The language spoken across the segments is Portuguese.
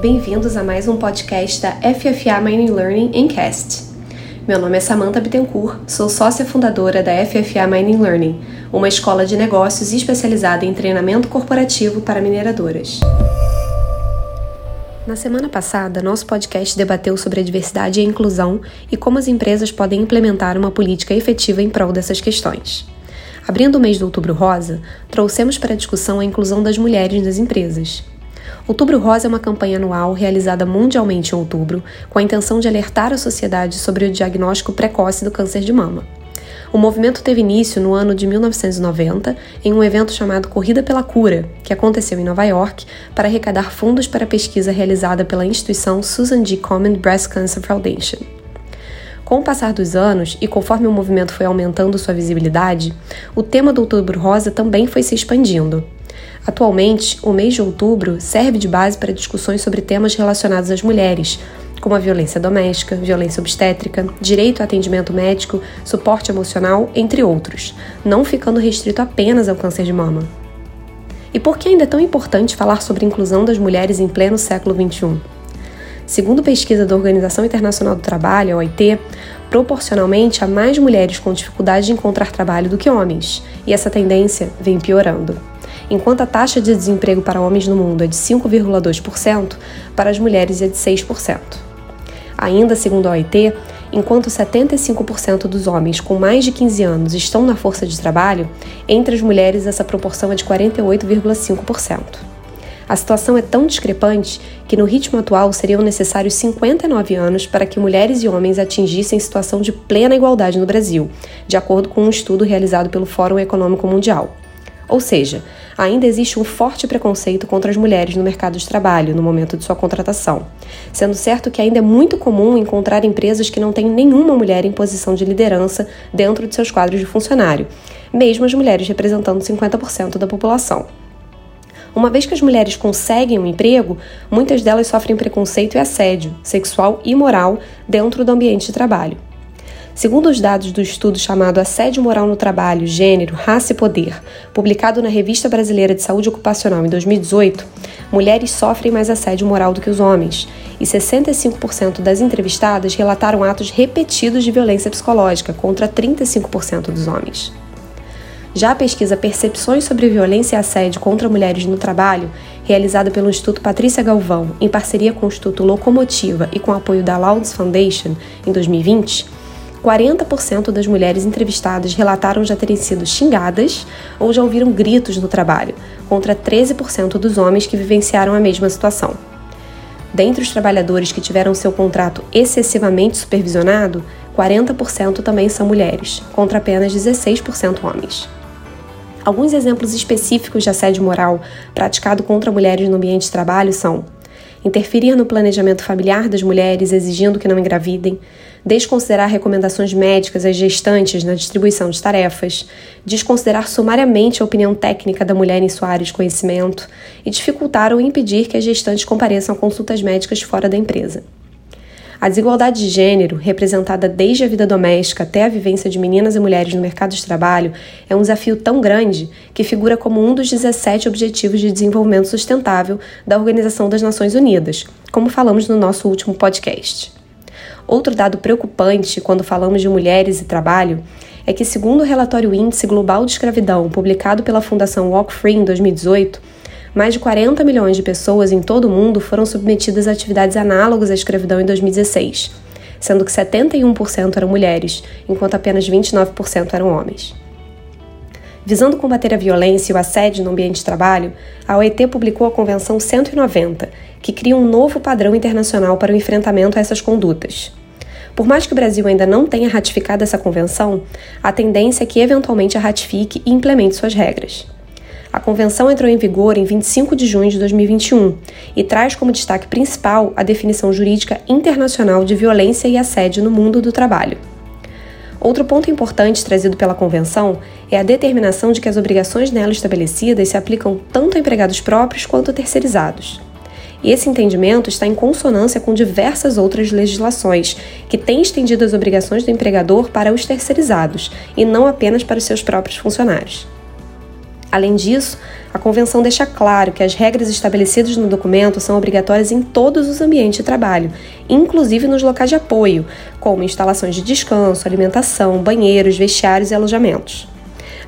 Bem-vindos a mais um podcast da FFA Mining Learning em Cast. Meu nome é Samantha Bittencourt, sou sócia fundadora da FFA Mining Learning, uma escola de negócios especializada em treinamento corporativo para mineradoras. Na semana passada, nosso podcast debateu sobre a diversidade e a inclusão e como as empresas podem implementar uma política efetiva em prol dessas questões. Abrindo o mês do Outubro Rosa, trouxemos para a discussão a inclusão das mulheres nas empresas. Outubro Rosa é uma campanha anual realizada mundialmente em outubro, com a intenção de alertar a sociedade sobre o diagnóstico precoce do câncer de mama. O movimento teve início no ano de 1990 em um evento chamado Corrida pela Cura, que aconteceu em Nova York para arrecadar fundos para a pesquisa realizada pela instituição Susan G. Komen Breast Cancer Foundation. Com o passar dos anos e conforme o movimento foi aumentando sua visibilidade, o tema do Outubro Rosa também foi se expandindo. Atualmente, o mês de outubro serve de base para discussões sobre temas relacionados às mulheres, como a violência doméstica, violência obstétrica, direito a atendimento médico, suporte emocional, entre outros, não ficando restrito apenas ao câncer de mama. E por que ainda é tão importante falar sobre a inclusão das mulheres em pleno século XXI? Segundo pesquisa da Organização Internacional do Trabalho, a OIT, proporcionalmente há mais mulheres com dificuldade de encontrar trabalho do que homens, e essa tendência vem piorando. Enquanto a taxa de desemprego para homens no mundo é de 5,2%, para as mulheres é de 6%. Ainda segundo a OIT, enquanto 75% dos homens com mais de 15 anos estão na força de trabalho, entre as mulheres essa proporção é de 48,5%. A situação é tão discrepante que, no ritmo atual, seriam necessários 59 anos para que mulheres e homens atingissem situação de plena igualdade no Brasil, de acordo com um estudo realizado pelo Fórum Econômico Mundial. Ou seja, ainda existe um forte preconceito contra as mulheres no mercado de trabalho no momento de sua contratação, sendo certo que ainda é muito comum encontrar empresas que não têm nenhuma mulher em posição de liderança dentro de seus quadros de funcionário, mesmo as mulheres representando 50% da população. Uma vez que as mulheres conseguem um emprego, muitas delas sofrem preconceito e assédio sexual e moral dentro do ambiente de trabalho. Segundo os dados do estudo chamado Assédio Moral no Trabalho, Gênero, Raça e Poder, publicado na Revista Brasileira de Saúde Ocupacional em 2018, mulheres sofrem mais assédio moral do que os homens, e 65% das entrevistadas relataram atos repetidos de violência psicológica, contra 35% dos homens. Já a pesquisa Percepções sobre Violência e Assédio contra Mulheres no Trabalho, realizada pelo Instituto Patrícia Galvão, em parceria com o Instituto Locomotiva e com apoio da Louds Foundation, em 2020, 40% das mulheres entrevistadas relataram já terem sido xingadas ou já ouviram gritos no trabalho, contra 13% dos homens que vivenciaram a mesma situação. Dentre os trabalhadores que tiveram seu contrato excessivamente supervisionado, 40% também são mulheres, contra apenas 16% homens. Alguns exemplos específicos de assédio moral praticado contra mulheres no ambiente de trabalho são interferir no planejamento familiar das mulheres exigindo que não engravidem, desconsiderar recomendações médicas às gestantes na distribuição de tarefas, desconsiderar sumariamente a opinião técnica da mulher em sua área de conhecimento e dificultar ou impedir que as gestantes compareçam a consultas médicas fora da empresa. A desigualdade de gênero, representada desde a vida doméstica até a vivência de meninas e mulheres no mercado de trabalho, é um desafio tão grande que figura como um dos 17 Objetivos de Desenvolvimento Sustentável da Organização das Nações Unidas, como falamos no nosso último podcast. Outro dado preocupante quando falamos de mulheres e trabalho é que, segundo o relatório Índice Global de Escravidão, publicado pela Fundação Walk Free em 2018, mais de 40 milhões de pessoas em todo o mundo foram submetidas a atividades análogas à escravidão em 2016, sendo que 71% eram mulheres, enquanto apenas 29% eram homens. Visando combater a violência e o assédio no ambiente de trabalho, a OIT publicou a Convenção 190, que cria um novo padrão internacional para o enfrentamento a essas condutas. Por mais que o Brasil ainda não tenha ratificado essa convenção, a tendência é que eventualmente a ratifique e implemente suas regras. A convenção entrou em vigor em 25 de junho de 2021 e traz como destaque principal a definição jurídica internacional de violência e assédio no mundo do trabalho. Outro ponto importante trazido pela Convenção é a determinação de que as obrigações nela estabelecidas se aplicam tanto a empregados próprios quanto a terceirizados. E esse entendimento está em consonância com diversas outras legislações, que têm estendido as obrigações do empregador para os terceirizados e não apenas para os seus próprios funcionários. Além disso, a Convenção deixa claro que as regras estabelecidas no documento são obrigatórias em todos os ambientes de trabalho, inclusive nos locais de apoio, como instalações de descanso, alimentação, banheiros, vestiários e alojamentos.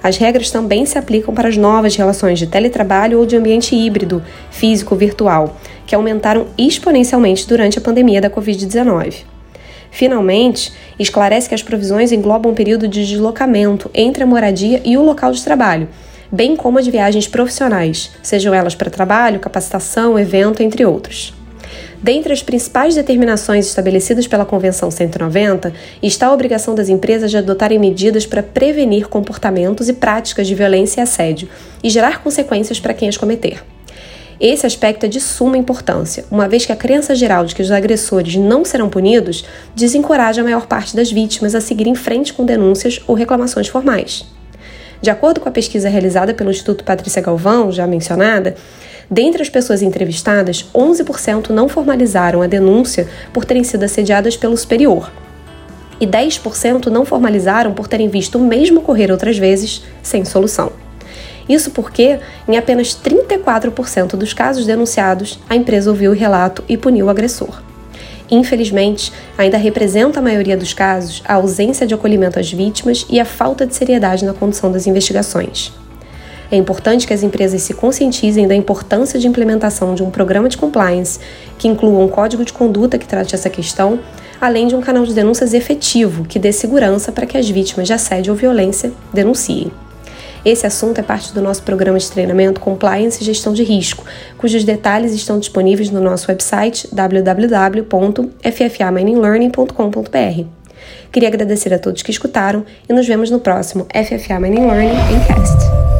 As regras também se aplicam para as novas relações de teletrabalho ou de ambiente híbrido, físico-virtual, que aumentaram exponencialmente durante a pandemia da Covid-19. Finalmente, esclarece que as provisões englobam um período de deslocamento entre a moradia e o local de trabalho bem como as viagens profissionais, sejam elas para trabalho, capacitação, evento, entre outros. Dentre as principais determinações estabelecidas pela Convenção 190 está a obrigação das empresas de adotarem medidas para prevenir comportamentos e práticas de violência e assédio e gerar consequências para quem as cometer. Esse aspecto é de suma importância, uma vez que a crença geral de que os agressores não serão punidos desencoraja a maior parte das vítimas a seguir em frente com denúncias ou reclamações formais. De acordo com a pesquisa realizada pelo Instituto Patrícia Galvão, já mencionada, dentre as pessoas entrevistadas, 11% não formalizaram a denúncia por terem sido assediadas pelo superior. E 10% não formalizaram por terem visto o mesmo ocorrer outras vezes, sem solução. Isso porque, em apenas 34% dos casos denunciados, a empresa ouviu o relato e puniu o agressor infelizmente, ainda representa a maioria dos casos a ausência de acolhimento às vítimas e a falta de seriedade na condução das investigações. É importante que as empresas se conscientizem da importância de implementação de um programa de compliance que inclua um código de conduta que trate essa questão, além de um canal de denúncias efetivo que dê segurança para que as vítimas de assédio ou violência denunciem. Esse assunto é parte do nosso programa de treinamento Compliance e Gestão de Risco, cujos detalhes estão disponíveis no nosso website www.ffamining.learning.com.br. Queria agradecer a todos que escutaram e nos vemos no próximo FFA Mining Learning Cast.